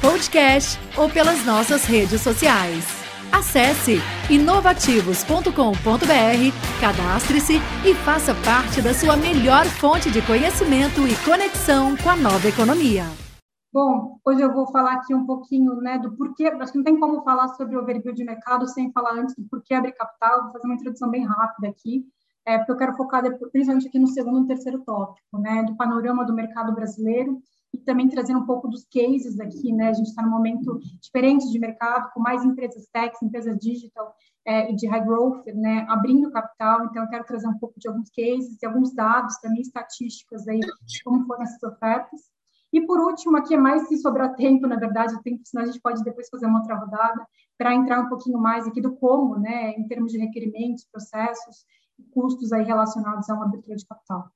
podcast ou pelas nossas redes sociais. Acesse inovativos.com.br, cadastre-se e faça parte da sua melhor fonte de conhecimento e conexão com a nova economia. Bom, hoje eu vou falar aqui um pouquinho né, do porquê, acho que não tem como falar sobre o overview de mercado sem falar antes do porquê abrir capital, vou fazer uma introdução bem rápida aqui é, porque eu quero focar principalmente aqui no segundo e terceiro tópico, né, do panorama do mercado brasileiro e também trazendo um pouco dos cases aqui, né, a gente está num momento diferente de mercado, com mais empresas tech, empresas digital é, e de high growth, né, abrindo capital, então eu quero trazer um pouco de alguns cases e alguns dados, também estatísticas aí, de como foram essas ofertas. E por último, aqui é mais se sobrar tempo, na verdade, tempo, senão a gente pode depois fazer uma outra rodada, para entrar um pouquinho mais aqui do como, né, em termos de requerimentos, processos, custos aí relacionados a uma abertura de capital.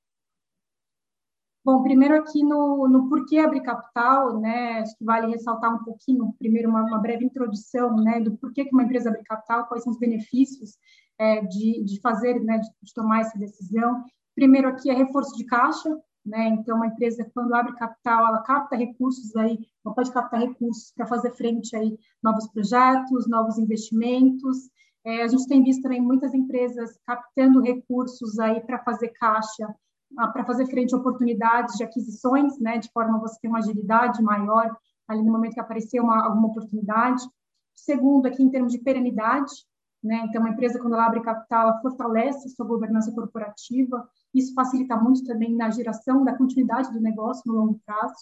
Bom, primeiro aqui no, no porquê abrir capital, né, acho que vale ressaltar um pouquinho, primeiro uma, uma breve introdução, né, do porquê que uma empresa abre capital, quais são os benefícios é, de, de fazer, né, de, de tomar essa decisão. Primeiro aqui é reforço de caixa, né, então uma empresa quando abre capital, ela capta recursos aí, ela pode captar recursos para fazer frente aí novos projetos, novos investimentos, é, a gente tem visto também muitas empresas captando recursos aí para fazer caixa, para fazer frente a oportunidades de aquisições, né, de forma a você ter uma agilidade maior ali no momento que aparecer uma, alguma oportunidade. Segundo, aqui em termos de perenidade, né, então uma empresa quando ela abre capital, ela fortalece sua governança corporativa, isso facilita muito também na geração da continuidade do negócio no longo prazo.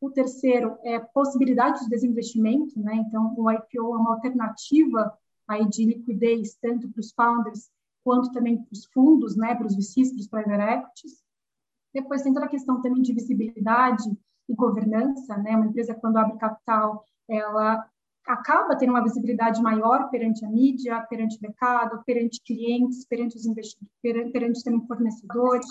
O terceiro é possibilidade de desinvestimento, né? Então, o IPO é uma alternativa aí de liquidez, tanto para os founders quanto também para os fundos, né, para os VCs, para os private equities. Depois tem toda a questão também de visibilidade e governança, né, uma empresa quando abre capital, ela acaba tendo uma visibilidade maior perante a mídia, perante o mercado, perante clientes, perante os investidores, perante, perante também fornecedores.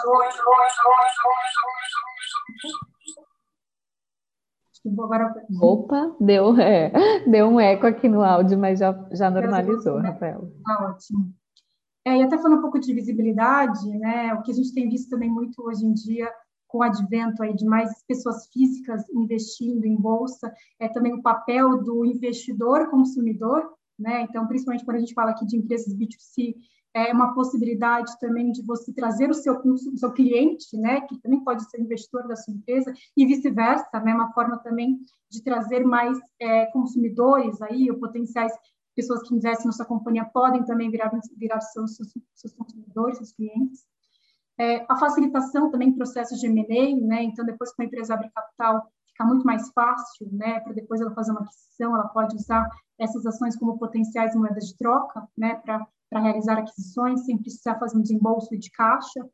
Agora... Opa, deu, é, deu um eco aqui no áudio, mas já, já normalizou, Rafael. Ah, ótimo. É, e até falando um pouco de visibilidade, né, o que a gente tem visto também muito hoje em dia com o advento aí de mais pessoas físicas investindo em bolsa, é também o papel do investidor consumidor, né? Então, principalmente quando a gente fala aqui de empresas B2C, é uma possibilidade também de você trazer o seu, o seu cliente, né, que também pode ser investidor da sua empresa, e vice-versa, né, uma forma também de trazer mais é, consumidores aí, ou potenciais pessoas que investem na sua companhia podem também virar, virar seus, seus, seus consumidores, seus clientes. É, a facilitação também em processos de M&A, né, então depois que uma empresa abre capital, fica muito mais fácil, né, para depois ela fazer uma aquisição, ela pode usar essas ações como potenciais moedas de troca, né, para realizar aquisições sem precisar fazer um desembolso de caixa.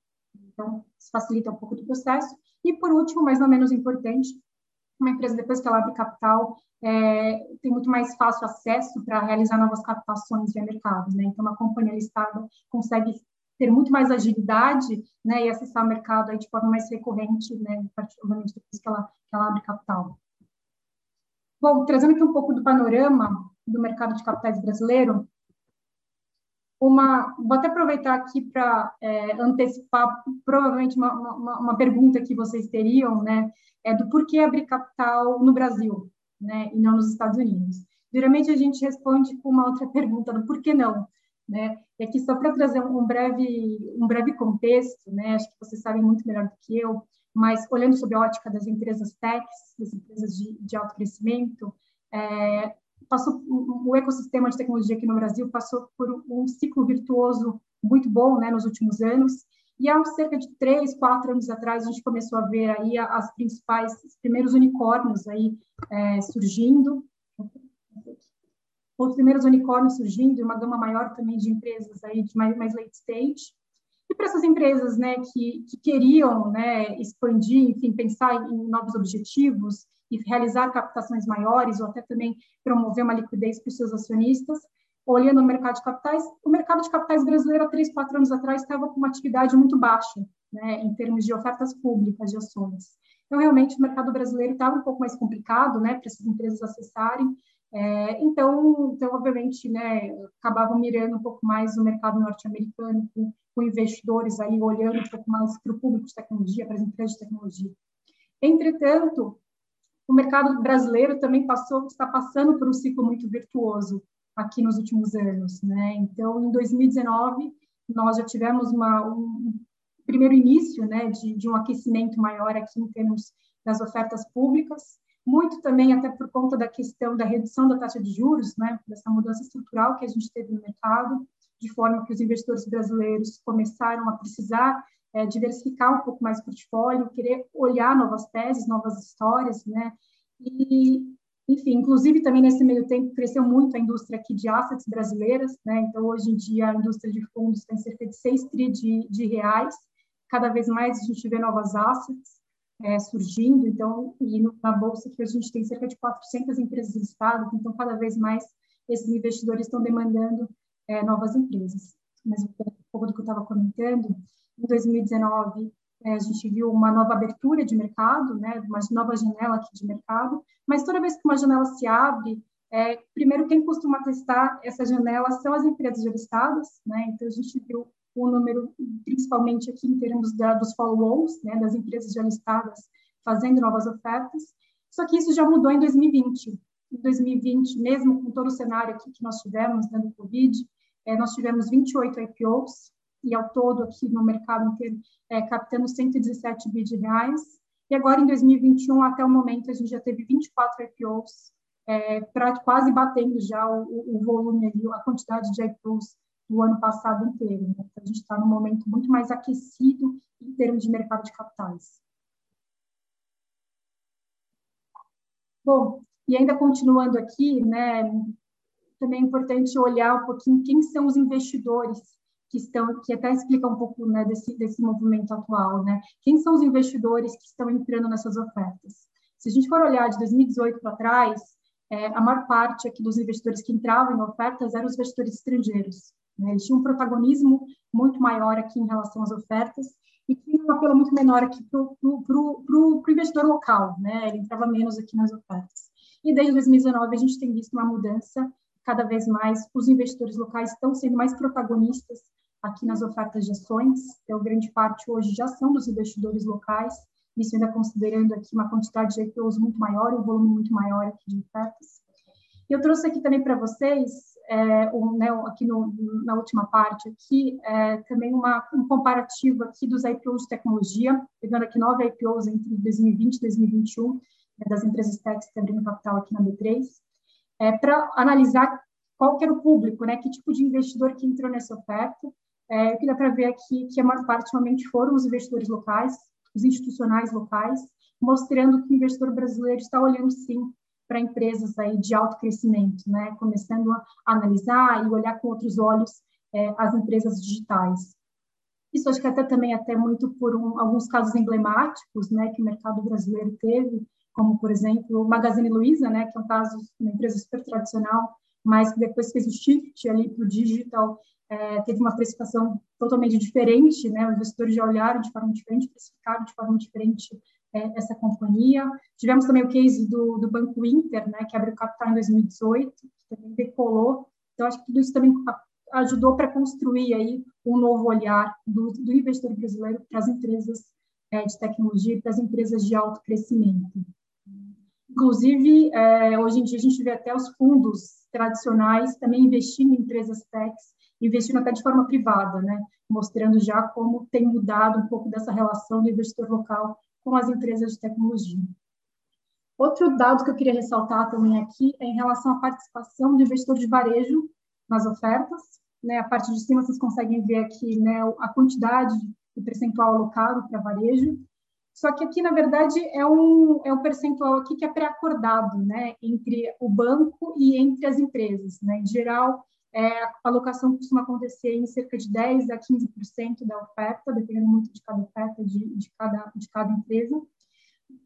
Então, isso facilita um pouco do processo. E, por último, mas não menos importante, uma empresa, depois que ela abre capital, é, tem muito mais fácil acesso para realizar novas captações via mercado. Né? Então, uma companhia listada consegue ter muito mais agilidade né, e acessar o mercado aí de forma mais recorrente, né, particularmente depois que ela, que ela abre capital. Bom, trazendo aqui um pouco do panorama do mercado de capitais brasileiro, uma. Vou até aproveitar aqui para é, antecipar provavelmente uma, uma, uma, pergunta que vocês teriam, né? É do porquê abrir capital no Brasil, né? E não nos Estados Unidos. Geralmente a gente responde com uma outra pergunta, do porquê não, né? E aqui só para trazer um breve, um breve contexto, né? Acho que vocês sabem muito melhor do que eu, mas olhando sob a ótica das empresas techs, das empresas de, de alto crescimento, é, passou o ecossistema de tecnologia aqui no Brasil passou por um ciclo virtuoso muito bom, né, nos últimos anos. E há cerca de três, quatro anos atrás, a gente começou a ver aí as principais, os primeiros unicórnios aí é, surgindo, os primeiros unicórnios surgindo e uma gama maior também de empresas aí de mais, mais late stage. E para essas empresas, né, que, que queriam, né, expandir, enfim, pensar em novos objetivos, e realizar captações maiores, ou até também promover uma liquidez para os seus acionistas. Olhando o mercado de capitais, o mercado de capitais brasileiro, há três, quatro anos atrás, estava com uma atividade muito baixa, né, em termos de ofertas públicas de ações. Então, realmente, o mercado brasileiro estava um pouco mais complicado né, para essas empresas acessarem, é, então, então, obviamente, né, acabavam mirando um pouco mais o mercado norte-americano, com, com, investidores aí olhando um pouco mais para o público de tecnologia, para as empresas de tecnologia. Entretanto, o mercado brasileiro também passou, está passando por um ciclo muito virtuoso aqui nos últimos anos, né? Então, em 2019, nós já tivemos uma, um primeiro início, né, de, de um aquecimento maior aqui em termos das ofertas públicas, muito também até por conta da questão da redução da taxa de juros, né, dessa mudança estrutural que a gente teve no mercado, de forma que os investidores brasileiros começaram a precisar é, diversificar um pouco mais o portfólio, querer olhar novas teses, novas histórias, né, e, enfim, inclusive também nesse meio tempo cresceu muito a indústria aqui de assets brasileiras, né, então hoje em dia a indústria de fundos tem cerca de 6 tri de, de reais, cada vez mais a gente vê novas assets, é, surgindo, então, e na Bolsa que a gente tem cerca de 400 empresas listadas, então cada vez mais esses investidores estão demandando é, novas empresas. Mas um pouco do que eu estava comentando, em 2019 é, a gente viu uma nova abertura de mercado, né, uma nova janela aqui de mercado, mas toda vez que uma janela se abre, é, primeiro quem costuma testar essa janela são as empresas listadas, né, então a gente viu o número, principalmente aqui em termos da, dos follow-ons, né, das empresas já listadas fazendo novas ofertas. Só que isso já mudou em 2020. Em 2020, mesmo com todo o cenário aqui que nós tivemos dando Covid, é, nós tivemos 28 IPOs, e ao todo aqui no mercado inteiro, é, captando 117 bi de reais. E agora, em 2021, até o momento, a gente já teve 24 IPOs, é, pra, quase batendo já o, o volume ali, a quantidade de IPOs do ano passado inteiro. Né? Então, a gente está num momento muito mais aquecido em termos de mercado de capitais. Bom, e ainda continuando aqui, né, também é importante olhar um pouquinho quem são os investidores que estão, que até explica um pouco né, desse, desse movimento atual, né? Quem são os investidores que estão entrando nessas ofertas? Se a gente for olhar de 2018 para trás, é, a maior parte aqui dos investidores que entravam em ofertas eram os investidores estrangeiros. Né? Eles tinham um protagonismo muito maior aqui em relação às ofertas e tinha um apelo muito menor aqui para o investidor local, né? Ele entrava menos aqui nas ofertas. E desde 2019 a gente tem visto uma mudança, cada vez mais os investidores locais estão sendo mais protagonistas aqui nas ofertas de ações, então grande parte hoje já são dos investidores locais, isso ainda considerando aqui uma quantidade de IPOs muito maior, um volume muito maior aqui de ofertas. Eu trouxe aqui também para vocês é, um, né, aqui no, na última parte aqui, é, também uma, um comparativo aqui dos IPOs de tecnologia, pegando aqui nove IPOs entre 2020 e 2021, né, das empresas techs que abrindo capital aqui na B3, é, para analisar qual que era o público, né, que tipo de investidor que entrou nessa oferta. É, que dá para ver aqui que a maior parte realmente foram os investidores locais, os institucionais locais, mostrando que o investidor brasileiro está olhando sim para empresas aí de alto crescimento, né? Começando a analisar e olhar com outros olhos é, as empresas digitais. Isso acho que até também até muito por um, alguns casos emblemáticos, né, que o mercado brasileiro teve, como por exemplo o Magazine Luiza, né, que é um caso uma empresa super tradicional, mas que depois fez o shift ali para o digital, é, teve uma precificação totalmente diferente, né, os investidores já olharam de forma diferente, precificaram de forma diferente é, essa companhia. Tivemos também o case do, do Banco Inter, né, que abriu capital em 2018, que também decolou. Então, acho que tudo isso também ajudou para construir aí um novo olhar do, do investidor brasileiro para as empresas é, de tecnologia e para as empresas de alto crescimento. Inclusive, é, hoje em dia a gente vê até os fundos tradicionais também investindo em empresas techs, investindo até de forma privada, né? mostrando já como tem mudado um pouco dessa relação do investidor local com as empresas de tecnologia. Outro dado que eu queria ressaltar também aqui é em relação à participação do investidor de varejo nas ofertas. Né, a parte de cima vocês conseguem ver aqui né, a quantidade de percentual alocado para varejo. Só que aqui, na verdade, é um, é um percentual aqui que é pré-acordado né, entre o banco e entre as empresas. Né? Em geral, é, a alocação costuma acontecer em cerca de 10% a 15% da oferta, dependendo muito de cada oferta de, de, cada, de cada empresa.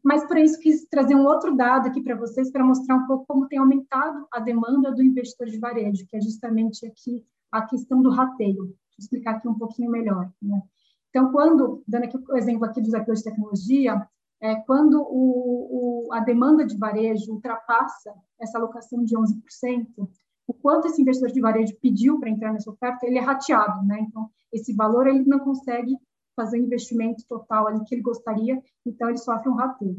Mas, para isso, quis trazer um outro dado aqui para vocês, para mostrar um pouco como tem aumentado a demanda do investidor de varejo, que é justamente aqui a questão do rateio. Vou explicar aqui um pouquinho melhor. Né? Então, quando, dando aqui o exemplo aqui dos IPOs de tecnologia, é, quando o, o, a demanda de varejo ultrapassa essa alocação de 11%, o quanto esse investidor de varejo pediu para entrar nessa oferta, ele é rateado, né? Então, esse valor ele não consegue fazer o investimento total ali que ele gostaria, então ele sofre um rateio.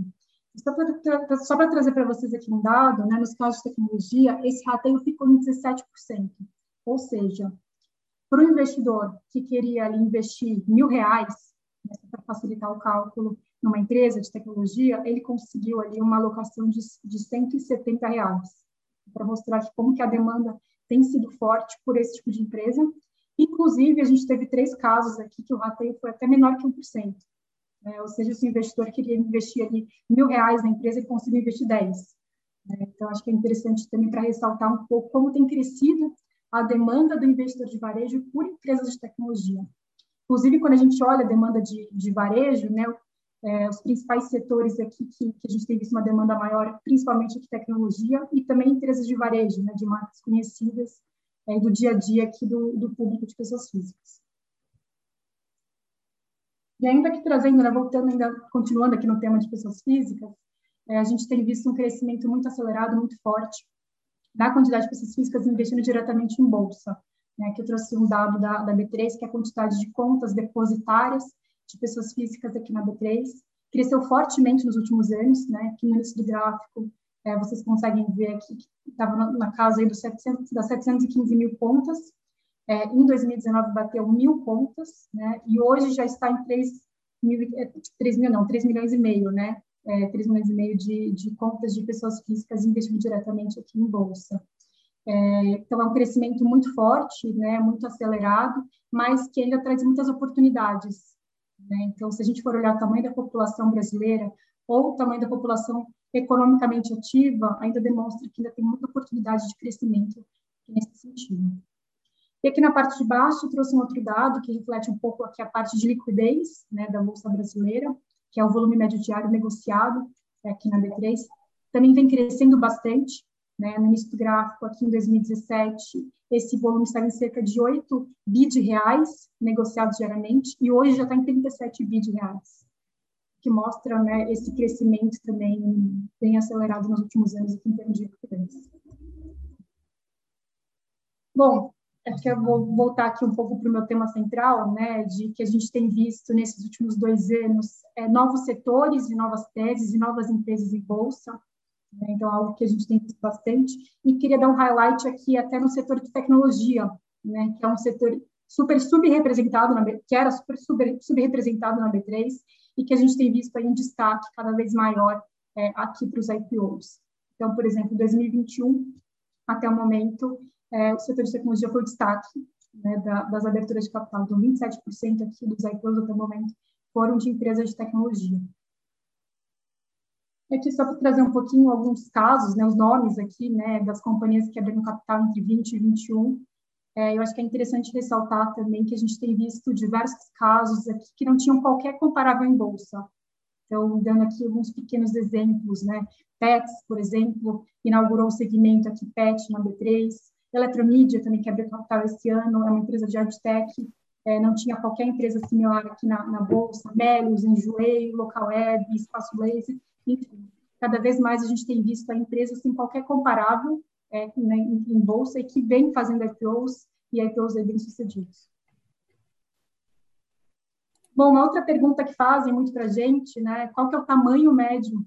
Só para trazer para vocês aqui um dado, né, nos casos de tecnologia, esse rateio ficou em 17%. Ou seja, para o investidor que queria ali, investir mil reais, né, para facilitar o cálculo, numa empresa de tecnologia, ele conseguiu ali uma alocação de, de 170 reais, para mostrar como que a demanda tem sido forte por esse tipo de empresa Inclusive, a gente teve três casos aqui que o rateio foi até menor que 1%. Né? Ou seja, se o investidor queria investir ali mil reais na empresa, ele conseguiu investir 10. Né? Então, acho que é interessante também para ressaltar um pouco como tem crescido a demanda do investidor de varejo por empresas de tecnologia. Inclusive, quando a gente olha a demanda de, de varejo, né, é, os principais setores aqui que, que, a gente tem visto uma demanda maior, principalmente de tecnologia e também empresas de varejo, né, de marcas conhecidas, é, do dia a dia aqui do, do público de pessoas físicas. E ainda que trazendo, né, voltando, ainda continuando aqui no tema de pessoas físicas, é, a gente tem visto um crescimento muito acelerado, muito forte da quantidade de pessoas físicas investindo diretamente em bolsa. Né, que eu trouxe um dado da, da B3, que é a quantidade de contas depositárias de pessoas físicas aqui na B3, cresceu fortemente nos últimos anos, né, que no início do gráfico é, vocês conseguem ver aqui que estava na, casa aí dos 700, das 715 mil pontas. É, em 2019 bateu mil pontas, né? E hoje já está em 3 mil, 3 é, mil não, 3 milhões e meio, né? É, 3 milhões e meio de, de contas de pessoas físicas investindo diretamente aqui em bolsa. É, então, é um crescimento muito forte, né, muito acelerado, mas que ainda traz muitas oportunidades. Né? Então, se a gente for olhar o tamanho da população brasileira ou o tamanho da população economicamente ativa ainda demonstra que ainda tem muita oportunidade de crescimento nesse sentido. E aqui na parte de baixo trouxe um outro dado que reflete um pouco aqui a parte de liquidez né, da Bolsa Brasileira, que é o volume médio diário negociado é, aqui na B3, também vem crescendo bastante. Né, no início do gráfico, aqui em 2017, esse volume estava em cerca de 8 bi de reais negociados diariamente, e hoje já está em 37 bi de reais que mostra né, esse crescimento também bem acelerado nos últimos anos aqui em termos de liquidez. Bom, acho que eu vou voltar aqui um pouco para o meu tema central, né, de que a gente tem visto nesses últimos dois anos é, novos setores e novas teses e novas empresas em bolsa, né, então algo que a gente tem visto bastante, e queria dar um highlight aqui até no setor de tecnologia, né, que é um setor super subrepresentado, na que era super, subrepresentado na B3, e que a gente tem visto aí um destaque cada vez maior é, aqui para os IPOs. Então, por exemplo, em 2021, até o momento, é, o setor de tecnologia foi o destaque né, da, das aberturas de capital. Então, 27% aqui dos IPOs até o momento foram de empresas de tecnologia. Aqui só para trazer um pouquinho alguns casos, né, os nomes aqui, né, das companhias que abriram capital entre 20 e 21, é, eu acho que é interessante ressaltar também que a gente tem visto diversos casos aqui que não tinham qualquer comparável em bolsa. Então, dando aqui alguns pequenos exemplos, né? Pets, por exemplo, inaugurou o segmento aqui Pet na B3. Eletromídia também, que abriu capital esse ano, é uma empresa de AdTech, é, não tinha qualquer empresa similar aqui na, na bolsa. Melios, Enjoei, Local Web, Espaço Laser, Cada vez mais a gente tem visto a empresa sem qualquer comparável é, né, em, bolsa e que vem fazendo IPOs e IPOs bem-sucedidos. Bom, uma outra pergunta que fazem muito para a gente, né, qual que é o tamanho médio,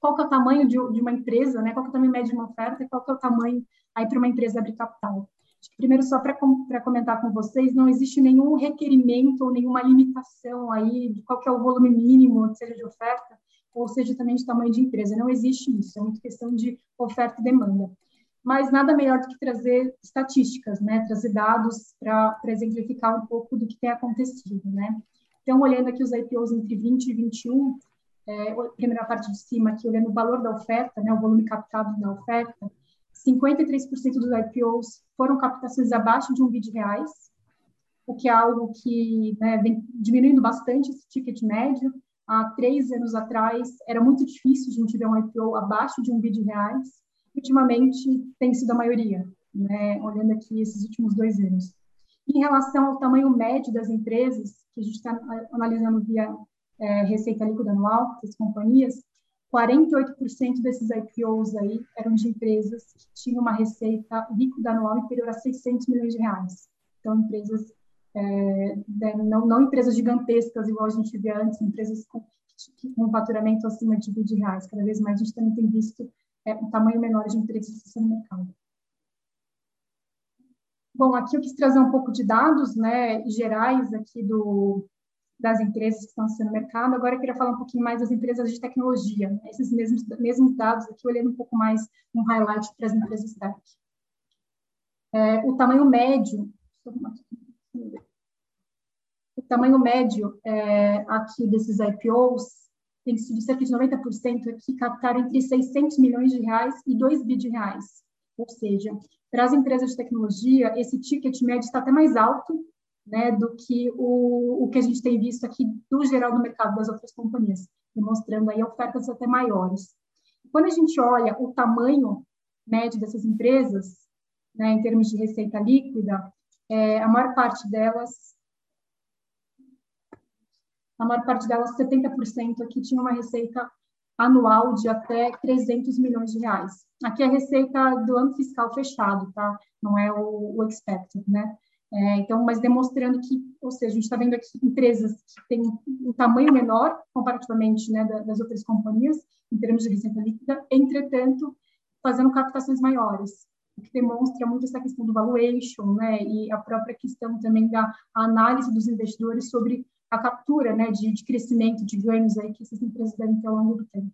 qual que é o tamanho de, de, uma empresa, né, qual que é o tamanho médio de uma oferta e qual que é o tamanho aí para uma empresa abrir capital. Primeiro, só para comentar com vocês, não existe nenhum requerimento ou nenhuma limitação aí de qual que é o volume mínimo, seja de oferta, ou seja também de tamanho de empresa. Não existe isso, é muito questão de oferta e demanda mas nada melhor do que trazer estatísticas, né? Trazer dados para exemplificar um pouco do que tem acontecido, né? Então, olhando aqui os IPOs entre 20 e 21, é, primeira parte de cima aqui, olhando o valor da oferta, né? O volume captado na oferta, 53% dos IPOs foram captações abaixo de um bi de reais, o que é algo que né, vem diminuindo bastante esse ticket médio. Há três anos atrás era muito difícil a gente ver um IPO abaixo de um bi de reais. Ultimamente tem sido a maioria, né? olhando aqui esses últimos dois anos. Em relação ao tamanho médio das empresas, que a gente está analisando via é, receita líquida anual das companhias, 48% desses IPOs aí eram de empresas que tinham uma receita líquida anual inferior a 600 milhões de reais. Então, empresas, é, não, não, empresas gigantescas, igual a gente via antes, empresas com, com faturamento acima de bi de reais. Cada vez mais a gente também tem visto é, um tamanho menor de empresas no mercado. Bom, aqui eu quis trazer um pouco de dados né, gerais aqui do, das empresas que estão sendo no mercado. Agora eu queria falar um pouquinho mais das empresas de tecnologia, né? esses mesmos, mesmos dados aqui, olhando um pouco mais um highlight para as empresas tech. É, o tamanho médio, o tamanho médio é, aqui desses IPOs tem sido cerca de 90% aqui captaram entre 600 milhões de reais e 2 bi de reais. Ou seja, para as empresas de tecnologia, esse ticket médio está até mais alto né, do que o, o que a gente tem visto aqui do geral do mercado das outras companhias, demonstrando aí ofertas até maiores. Quando a gente olha o tamanho médio dessas empresas, né, em termos de receita líquida, é, a maior parte delas, a maior parte delas, 70% aqui tinha uma receita anual de até 300 milhões de reais. Aqui é a receita do ano fiscal fechado, tá? Não é o, o expected, né? É, então, mas demonstrando que, ou seja, a gente está vendo aqui empresas que têm um tamanho menor comparativamente né, das outras companhias, em termos de receita líquida, entretanto, fazendo captações maiores, o que demonstra muito essa questão do valuation, né, e a própria questão também da análise dos investidores sobre a captura, né, de, de crescimento, de ganhos aí que essas empresas devem ter ao longo do tempo.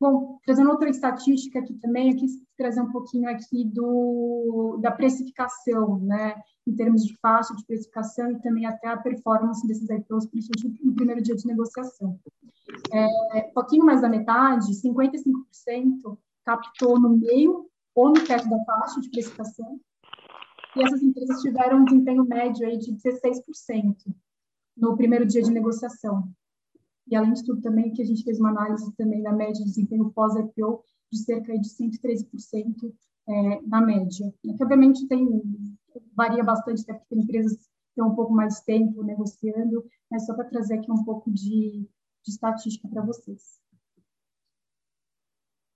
Bom, trazendo outra estatística aqui também, eu quis trazer um pouquinho aqui do, da precificação, né, em termos de faixa de precificação e também até a performance desses IPOs, principalmente no primeiro dia de negociação. É, pouquinho mais da metade, 55%, captou no meio ou no teto da faixa de precificação, e essas empresas tiveram um desempenho médio aí de 16% no primeiro dia de negociação. E, além de tudo, também que a gente fez uma análise também da média de desempenho pós-IPO de cerca de 113% é, na média. E obviamente, tem, varia bastante, até porque tem empresas que têm um pouco mais tempo negociando, mas só para trazer aqui um pouco de, de estatística para vocês.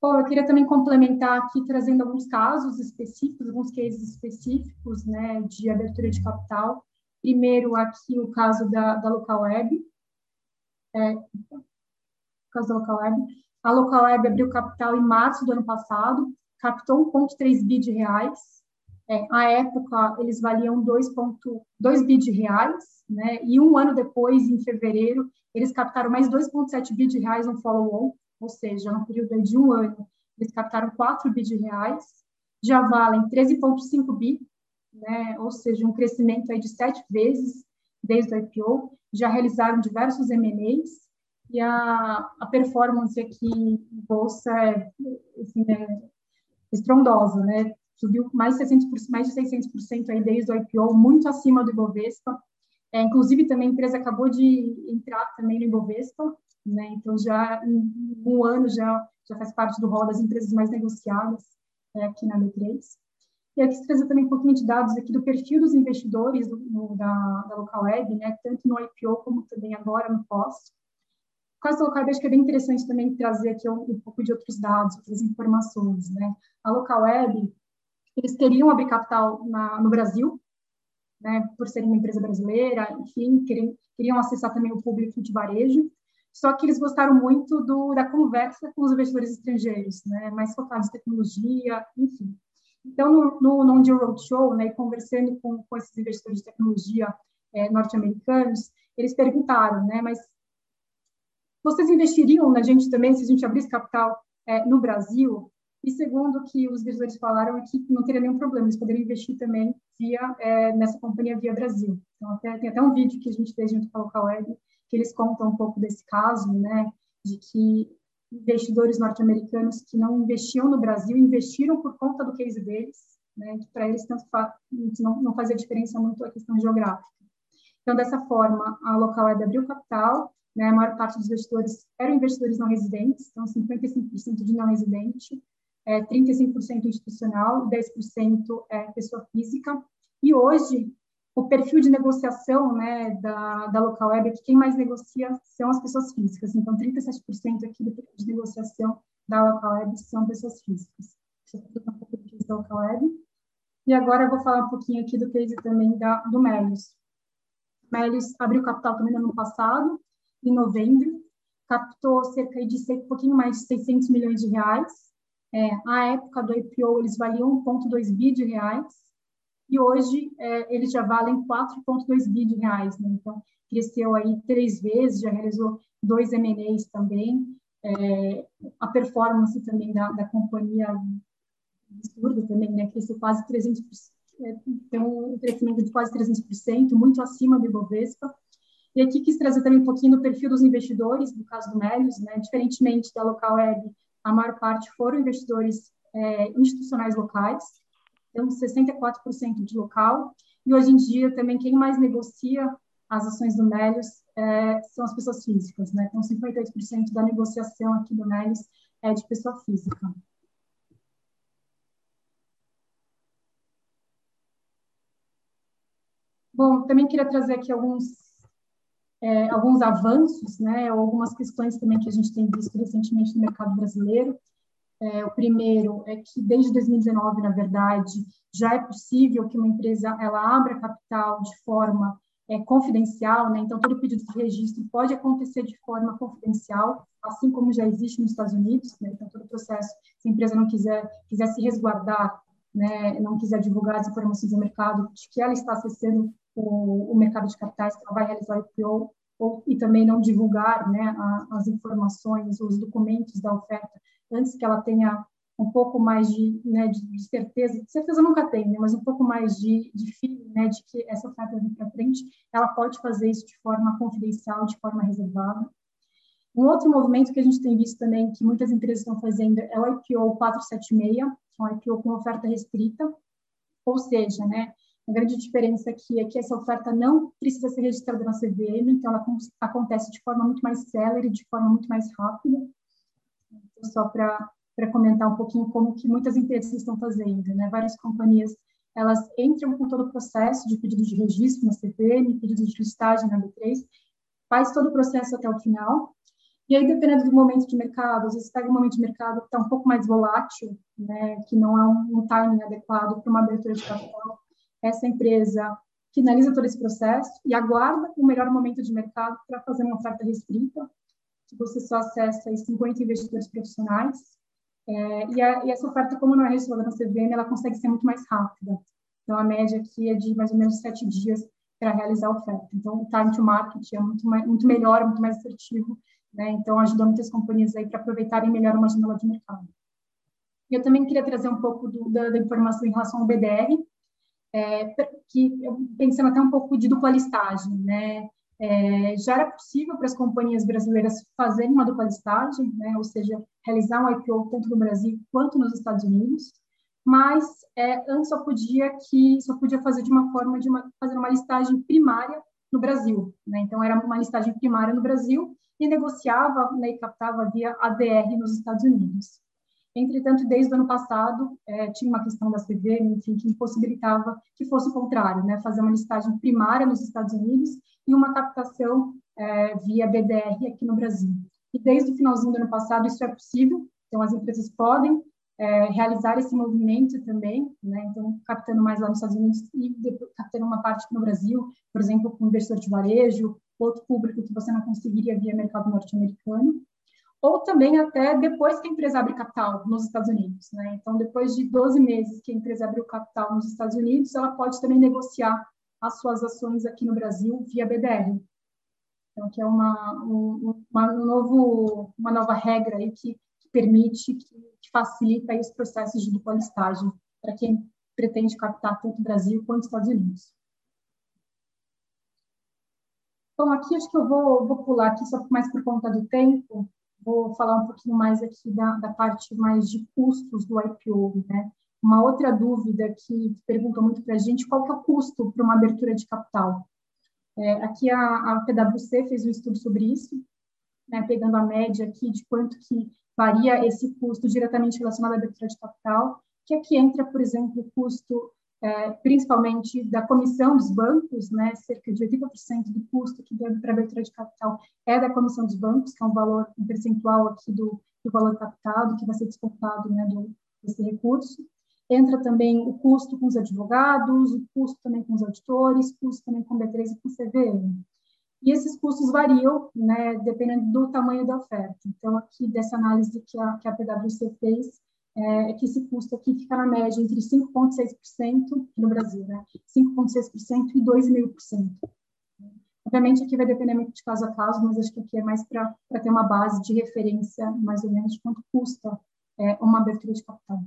Bom, eu queria também complementar aqui, trazendo alguns casos específicos, alguns cases específicos, né, de abertura de capital. Primeiro, aqui o caso da, da Local Web, é, por causa da Localweb. A Localweb abriu capital em março do ano passado, captou 1,3 bi de reais. É, à época, eles valiam 2,2 bi de reais, né? E um ano depois, em fevereiro, eles captaram mais 2,7 bi de reais no follow-on, ou seja, no período de um ano, eles captaram 4 bi de reais. Já valem 13,5 bi, né? Ou seja, um crescimento aí de sete vezes desde o IPO já realizaram diversos M&As e a, a performance aqui em bolsa é, assim, é estrondosa, né? Subiu mais, 600%, mais de 600% aí desde o IPO, muito acima do Ibovespa. É, inclusive, também a empresa acabou de entrar também no Ibovespa, né? Então, já em um ano já, já faz parte do rol das empresas mais negociadas é, aqui na B3. E aqui se trazer também um pouquinho de dados aqui do perfil dos investidores do, no, da, da Local Web, né, tanto no IPO como também agora no pós. O caso da Local Web, acho que é bem interessante também trazer aqui um, um pouco de outros dados, outras informações. Né? A Local Eles queriam abrir capital na, no Brasil, né, por serem uma empresa brasileira, enfim, queriam, queriam acessar também o público de varejo, só que eles gostaram muito do, da conversa com os investidores estrangeiros, né, mais focados em tecnologia, enfim. Então, no, no Non-Deal Roadshow, né, conversando com, com esses investidores de tecnologia é, norte-americanos, eles perguntaram, né, mas vocês investiriam na gente também se a gente abrisse capital é, no Brasil? E segundo que os investidores falaram, é que não teria nenhum problema, eles poderiam investir também via, é, nessa companhia via Brasil. Então, até, tem até um vídeo que a gente fez junto com a Local Web, que eles contam um pouco desse caso, né, de que investidores norte-americanos que não investiam no Brasil investiram por conta do case deles, né, que para eles tanto não, não fazia diferença muito a questão geográfica. Então, dessa forma, a Local Web abriu capital, né, a maior parte dos investidores eram investidores não residentes, então 55% de não residente, é, 35% institucional e 10% é pessoa física. E hoje, o perfil de negociação né, da, da local web é que quem mais negocia são as pessoas físicas. Então, 37% aqui do perfil de negociação da local web são pessoas físicas. Deixa eu um pouco do case da local web. E agora eu vou falar um pouquinho aqui do case também da, do Melius. Melius abriu capital também no ano passado, em novembro, captou cerca de um pouquinho mais de 600 milhões de reais. É, época do IPO, eles valiam 1,2 bi de reais, e hoje é, eles já valem 4,2 bi de reais. Né? Então, cresceu aí três vezes, já realizou dois M&As também. É, a performance também da, da companhia absurda também, né? Cresceu quase 300%, é, tem um crescimento de quase 300%, muito acima do Ibovespa. E aqui quis trazer também um pouquinho do perfil dos investidores, no caso do Melius, né? Diferentemente da Local Web, a maior parte foram investidores é, institucionais locais, então 64% de local. E hoje em dia também quem mais negocia as ações do Melius é, são as pessoas físicas, né? Então 58% da negociação aqui do Melius é de pessoa física. Bom, também queria trazer aqui alguns é, alguns avanços, né, algumas questões também que a gente tem visto recentemente no mercado brasileiro. É, o primeiro é que desde 2019, na verdade, já é possível que uma empresa ela abra capital de forma é, confidencial, né? Então todo pedido de registro pode acontecer de forma confidencial, assim como já existe nos Estados Unidos. Né? Então todo o processo, se a empresa não quiser quiser se resguardar, né, não quiser divulgar as informações do mercado de que ela está acessando o, o mercado de capitais que ela vai realizar o IPO, ou, e também não divulgar né, a, as informações, os documentos da oferta, antes que ela tenha um pouco mais de, né, de, certeza, certeza nunca tem, né, mas um pouco mais de, de feeling, né, de que essa oferta vem para frente, ela pode fazer isso de forma confidencial, de forma reservada. Um outro movimento que a gente tem visto também, que muitas empresas estão fazendo, é o IPO 476, que é um IPO com oferta restrita, ou seja, né, a grande diferença aqui é que essa oferta não precisa ser registrada na CVM, então ela acontece de forma muito mais célere, de forma muito mais rápida. Então, só para comentar um pouquinho como que muitas empresas estão fazendo, né? Várias companhias, elas entram com todo o processo de pedido de registro na CVM, pedido de listagem na B3, faz todo o processo até o final, e aí, dependendo do momento de mercado, às vezes pega um momento de mercado que está um pouco mais volátil, né, que não é um, um timing adequado para uma abertura de capital, essa empresa finaliza todo esse processo e aguarda o melhor momento de mercado para fazer uma oferta restrita, que você só acessa aí 50 investidores profissionais. É, e, a, e, essa oferta, como não é registrada na CVM, ela consegue ser muito mais rápida. Então, a média aqui é de mais ou menos sete dias para realizar a oferta. Então, o time to market é muito, mais, muito melhor, muito mais assertivo. Né? Então, ajuda muitas companhias aí para aproveitarem melhor uma janela de mercado. Eu também queria trazer um pouco do, da, da informação em relação ao BDR, é, que pensando até um pouco de dupla listagem, né? É, já era possível para as companhias brasileiras fazerem uma dupla listagem, né? Ou seja, realizar um IPO tanto no Brasil quanto nos Estados Unidos, mas é, antes só podia que só podia fazer de uma forma de uma, fazer uma listagem primária no Brasil, né? Então era uma listagem primária no Brasil e negociava né, e captava via ADR nos Estados Unidos. Entretanto, desde o ano passado, é, tinha uma questão da CVM, enfim, que impossibilitava que fosse o contrário, né, fazer uma listagem primária nos Estados Unidos e uma captação é, via BDR aqui no Brasil. E desde o finalzinho do ano passado isso é possível, então as empresas podem é, realizar esse movimento também, né, então captando mais lá nos Estados Unidos e captando uma parte aqui no Brasil, por exemplo, com investidor de varejo, outro público que você não conseguiria via mercado norte-americano ou também até depois que a empresa abre capital nos Estados Unidos. Né? Então, depois de 12 meses que a empresa abriu capital nos Estados Unidos, ela pode também negociar as suas ações aqui no Brasil via BDR. Então, que é uma, um, uma, um novo, uma nova regra aí que, que permite, que, que facilita os processos de dupla listagem para quem pretende captar tanto Brasil quanto Estados Unidos. Bom, aqui acho que eu vou, vou pular aqui só mais por conta do tempo, vou falar um pouquinho mais aqui da, da parte mais de custos do IPO, né? Uma outra dúvida que perguntam muito para a gente, qual que é o custo para uma abertura de capital? É, aqui a, a PwC fez um estudo sobre isso, né, pegando a média aqui de quanto que varia esse custo diretamente relacionado à abertura de capital, que aqui entra, por exemplo, o custo é, principalmente da comissão dos bancos, né, cerca de 80% do custo que deve para abertura de capital é da comissão dos bancos, que é um valor, um percentual aqui do, do valor captado, que vai ser descontado né, do, desse recurso. Entra também o custo com os advogados, o custo também com os auditores, custo também com B3 e com CVM. E esses custos variam, né, dependendo do tamanho da oferta. Então, aqui, dessa análise que a, que a PwC fez, é, é que esse custo aqui fica na média entre 5,6% no Brasil, né, 5,6% e 2,5%. Obviamente, aqui vai depender muito de caso a caso, mas acho que aqui é mais para ter uma base de referência, mais ou menos, de quanto custa é, uma abertura de capital.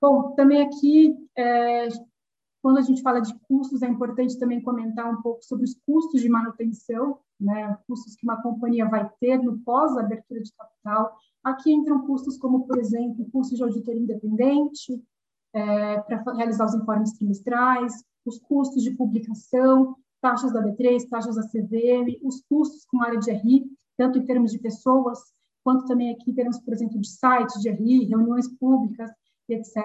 Bom, também aqui, é, quando a gente fala de custos, é importante também comentar um pouco sobre os custos de manutenção, né, custos que uma companhia vai ter no pós-abertura de capital. Aqui entram custos como, por exemplo, custos de auditoria independente, é, para realizar os informes trimestrais, os custos de publicação, taxas da B3, taxas da CVM, os custos com área de RI, tanto em termos de pessoas, quanto também aqui em termos, por exemplo, de sites de RI, reuniões públicas, etc.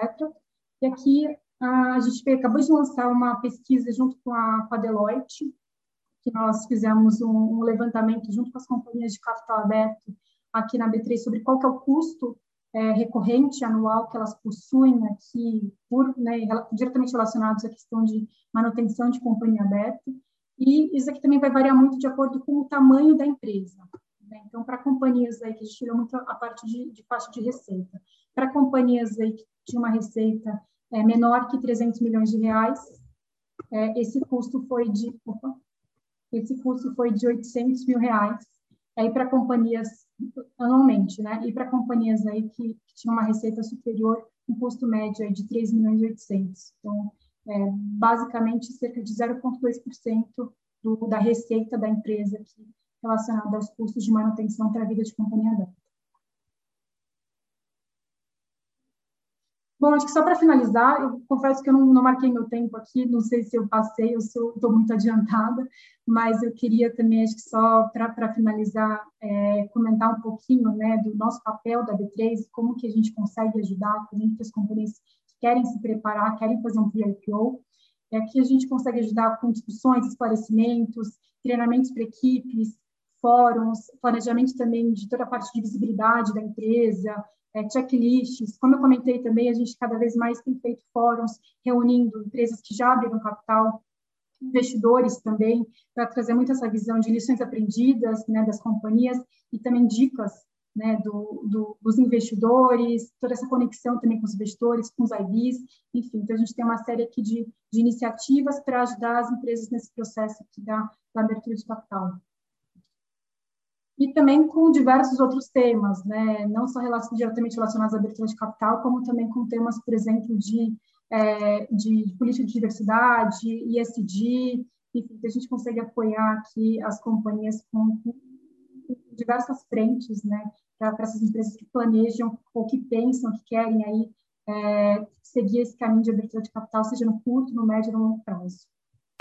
E aqui a gente acabou de lançar uma pesquisa junto com a, com a Deloitte, que nós fizemos um, um, levantamento junto com as companhias de capital aberto aqui na B3 sobre qual que é o custo é, recorrente anual que elas possuem aqui, por, né, diretamente relacionados à questão de manutenção de companhia aberta. E isso aqui também vai variar muito de acordo com o tamanho da empresa. Né? Então, para companhias aí que a gente tirou muito a parte de, de faixa de receita, para companhias aí que tinham uma receita é, menor que 300 milhões de reais, é, esse custo foi de opa, esse custo foi de 800 mil reais. Aí para companhias anualmente, né? E para companhias aí que, que tinham uma receita superior, um custo médio aí de 3 milhões e 800. Então, é, basicamente cerca de 0,2% da receita da empresa aqui relacionada aos custos de manutenção para a vida de companhia aberta. Bom, acho que só para finalizar, eu confesso que eu não, não, marquei meu tempo aqui, não sei se eu passei ou se eu estou muito adiantada, mas eu queria também, acho que só para finalizar, é, comentar um pouquinho né, do nosso papel da B3, como que a gente consegue ajudar também as companhias que querem se preparar, querem fazer um PIPO, é que a gente consegue ajudar com discussões, esclarecimentos, treinamentos para equipes, fóruns, planejamento também de toda a parte de visibilidade da empresa, é, checklists. Como eu comentei também, a gente cada vez mais tem feito fóruns reunindo empresas que já abriram capital, investidores também, para trazer muito essa visão de lições aprendidas né, das companhias e também dicas né, do, do, dos investidores, toda essa conexão também com os investidores, com os IBs, enfim. Então, a gente tem uma série aqui de, de iniciativas para ajudar as empresas nesse processo da, da abertura de capital e também com diversos outros temas, né? não só relacion, diretamente relacionados à abertura de capital, como também com temas, por exemplo, de, é, de, política de diversidade, ISD, enfim, que a gente consegue apoiar aqui as companhias com, com diversas frentes, né, para essas empresas que planejam ou que pensam, que querem aí é, seguir esse caminho de abertura de capital, seja no curto, no médio ou no longo prazo.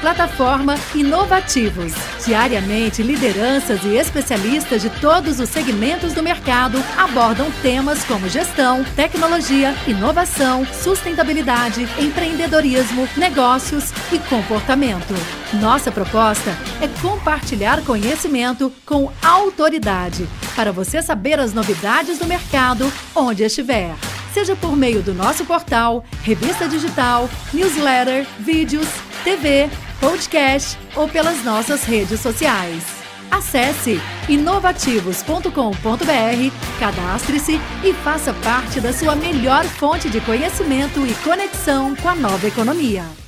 Plataforma Inovativos. Diariamente, lideranças e especialistas de todos os segmentos do mercado abordam temas como gestão, tecnologia, inovação, sustentabilidade, empreendedorismo, negócios e comportamento. Nossa proposta é compartilhar conhecimento com autoridade para você saber as novidades do mercado onde estiver seja por meio do nosso portal, revista digital, newsletter, vídeos, TV, podcast ou pelas nossas redes sociais. Acesse inovativos.com.br, cadastre-se e faça parte da sua melhor fonte de conhecimento e conexão com a nova economia.